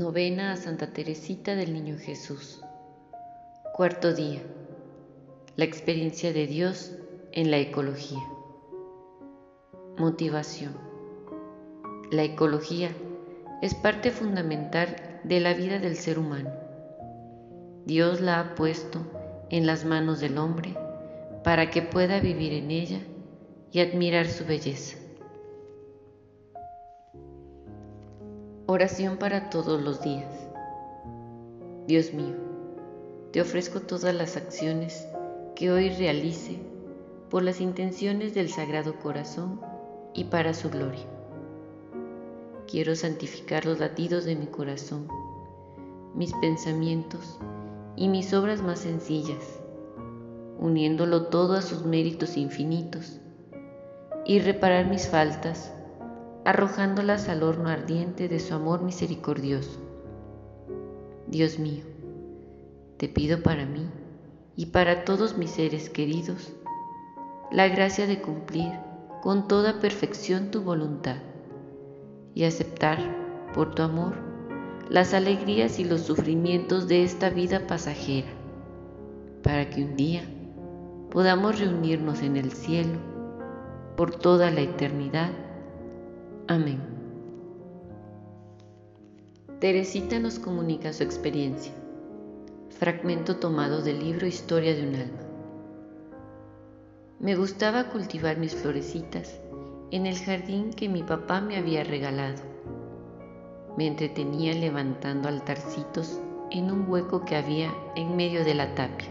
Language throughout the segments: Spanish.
Novena a Santa Teresita del Niño Jesús. Cuarto día. La experiencia de Dios en la ecología. Motivación. La ecología es parte fundamental de la vida del ser humano. Dios la ha puesto en las manos del hombre para que pueda vivir en ella y admirar su belleza. Oración para todos los días. Dios mío, te ofrezco todas las acciones que hoy realice por las intenciones del Sagrado Corazón y para su gloria. Quiero santificar los latidos de mi corazón, mis pensamientos y mis obras más sencillas, uniéndolo todo a sus méritos infinitos, y reparar mis faltas arrojándolas al horno ardiente de su amor misericordioso. Dios mío, te pido para mí y para todos mis seres queridos la gracia de cumplir con toda perfección tu voluntad y aceptar por tu amor las alegrías y los sufrimientos de esta vida pasajera, para que un día podamos reunirnos en el cielo por toda la eternidad Amén. Teresita nos comunica su experiencia. Fragmento tomado del libro Historia de un alma. Me gustaba cultivar mis florecitas en el jardín que mi papá me había regalado. Me entretenía levantando altarcitos en un hueco que había en medio de la tapia.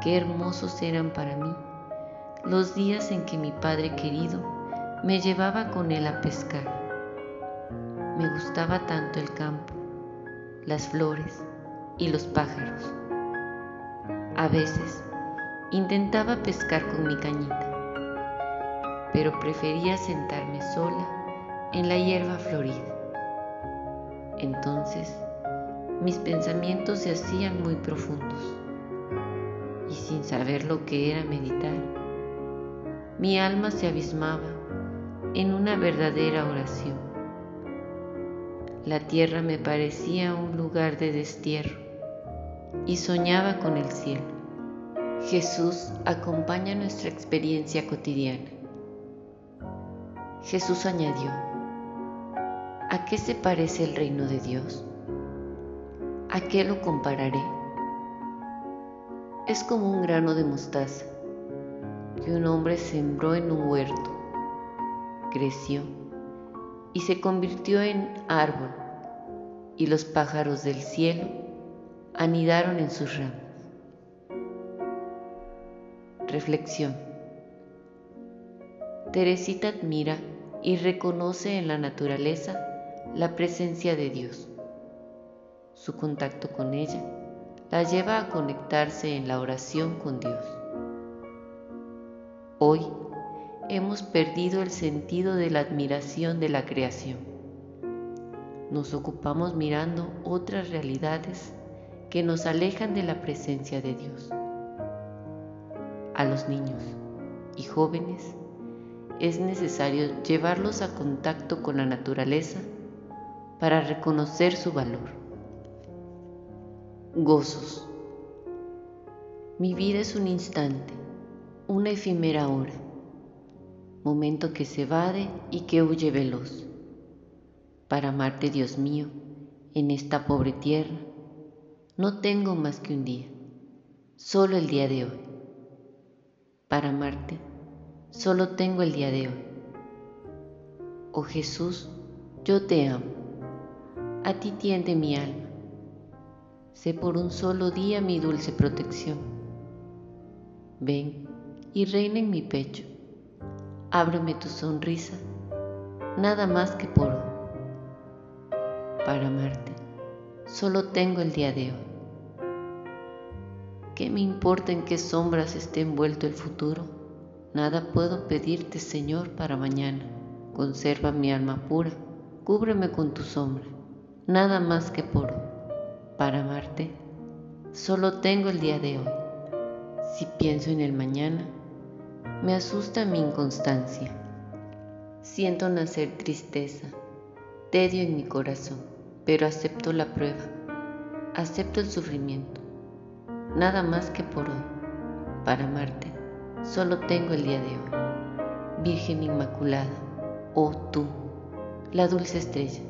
Qué hermosos eran para mí los días en que mi padre querido me llevaba con él a pescar. Me gustaba tanto el campo, las flores y los pájaros. A veces intentaba pescar con mi cañita, pero prefería sentarme sola en la hierba florida. Entonces mis pensamientos se hacían muy profundos y sin saber lo que era meditar, mi alma se abismaba en una verdadera oración. La tierra me parecía un lugar de destierro y soñaba con el cielo. Jesús acompaña nuestra experiencia cotidiana. Jesús añadió, ¿a qué se parece el reino de Dios? ¿A qué lo compararé? Es como un grano de mostaza que un hombre sembró en un huerto creció y se convirtió en árbol, y los pájaros del cielo anidaron en sus ramas. Reflexión. Teresita admira y reconoce en la naturaleza la presencia de Dios. Su contacto con ella la lleva a conectarse en la oración con Dios. Hoy hemos perdido el sentido de la admiración de la creación. Nos ocupamos mirando otras realidades que nos alejan de la presencia de Dios. A los niños y jóvenes es necesario llevarlos a contacto con la naturaleza para reconocer su valor. Gozos. Mi vida es un instante, una efímera hora momento que se evade y que huye veloz. Para amarte, Dios mío, en esta pobre tierra, no tengo más que un día, solo el día de hoy. Para amarte, solo tengo el día de hoy. Oh Jesús, yo te amo, a ti tiende mi alma. Sé por un solo día mi dulce protección. Ven y reina en mi pecho ábreme tu sonrisa, nada más que por hoy. Para amarte, solo tengo el día de hoy. ¿Qué me importa en qué sombras esté envuelto el futuro? Nada puedo pedirte, Señor, para mañana. Conserva mi alma pura, cúbreme con tu sombra, nada más que por hoy. Para amarte, solo tengo el día de hoy. Si pienso en el mañana, me asusta mi inconstancia. Siento nacer tristeza tedio en mi corazón, pero acepto la prueba, acepto el sufrimiento, nada más que por hoy. Para amarte, solo tengo el día de hoy. Virgen Inmaculada, oh tú, la dulce estrella,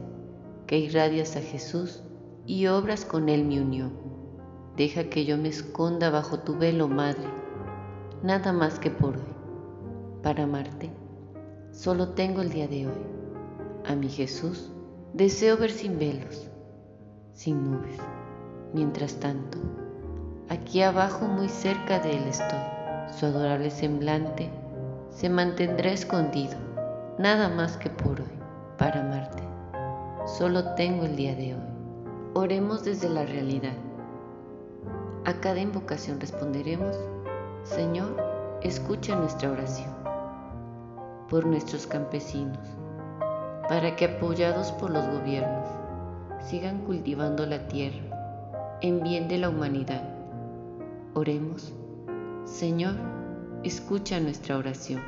que irradias a Jesús y obras con él mi unión. Deja que yo me esconda bajo tu velo, Madre, nada más que por hoy. Para amarte, solo tengo el día de hoy. A mi Jesús deseo ver sin velos, sin nubes. Mientras tanto, aquí abajo muy cerca de Él estoy. Su adorable semblante se mantendrá escondido, nada más que por hoy, para amarte. Solo tengo el día de hoy. Oremos desde la realidad. A cada invocación responderemos, Señor, escucha nuestra oración. Por nuestros campesinos, para que apoyados por los gobiernos sigan cultivando la tierra en bien de la humanidad. Oremos, Señor, escucha nuestra oración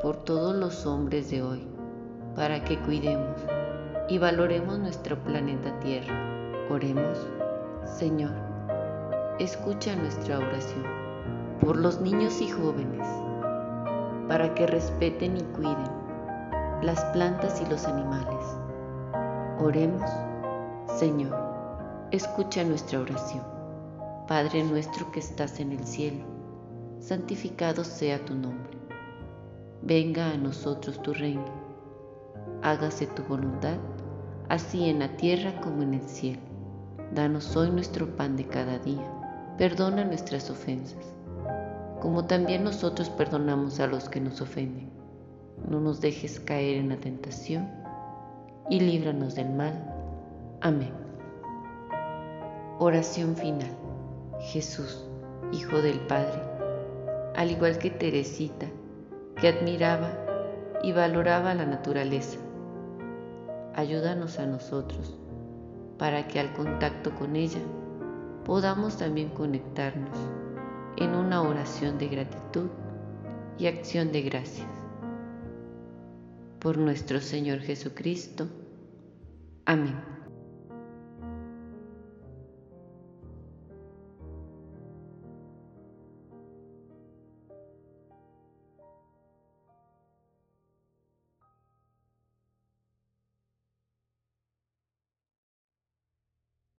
por todos los hombres de hoy, para que cuidemos y valoremos nuestro planeta Tierra. Oremos, Señor, escucha nuestra oración por los niños y jóvenes, para que respeten y cuiden las plantas y los animales. Oremos, Señor, escucha nuestra oración. Padre nuestro que estás en el cielo, santificado sea tu nombre. Venga a nosotros tu reino. Hágase tu voluntad, así en la tierra como en el cielo. Danos hoy nuestro pan de cada día. Perdona nuestras ofensas, como también nosotros perdonamos a los que nos ofenden no nos dejes caer en la tentación y líbranos del mal. Amén. Oración final. Jesús, Hijo del Padre, al igual que Teresita, que admiraba y valoraba la naturaleza, ayúdanos a nosotros para que al contacto con ella podamos también conectarnos en una oración de gratitud y acción de gracias por nuestro Señor Jesucristo. Amén.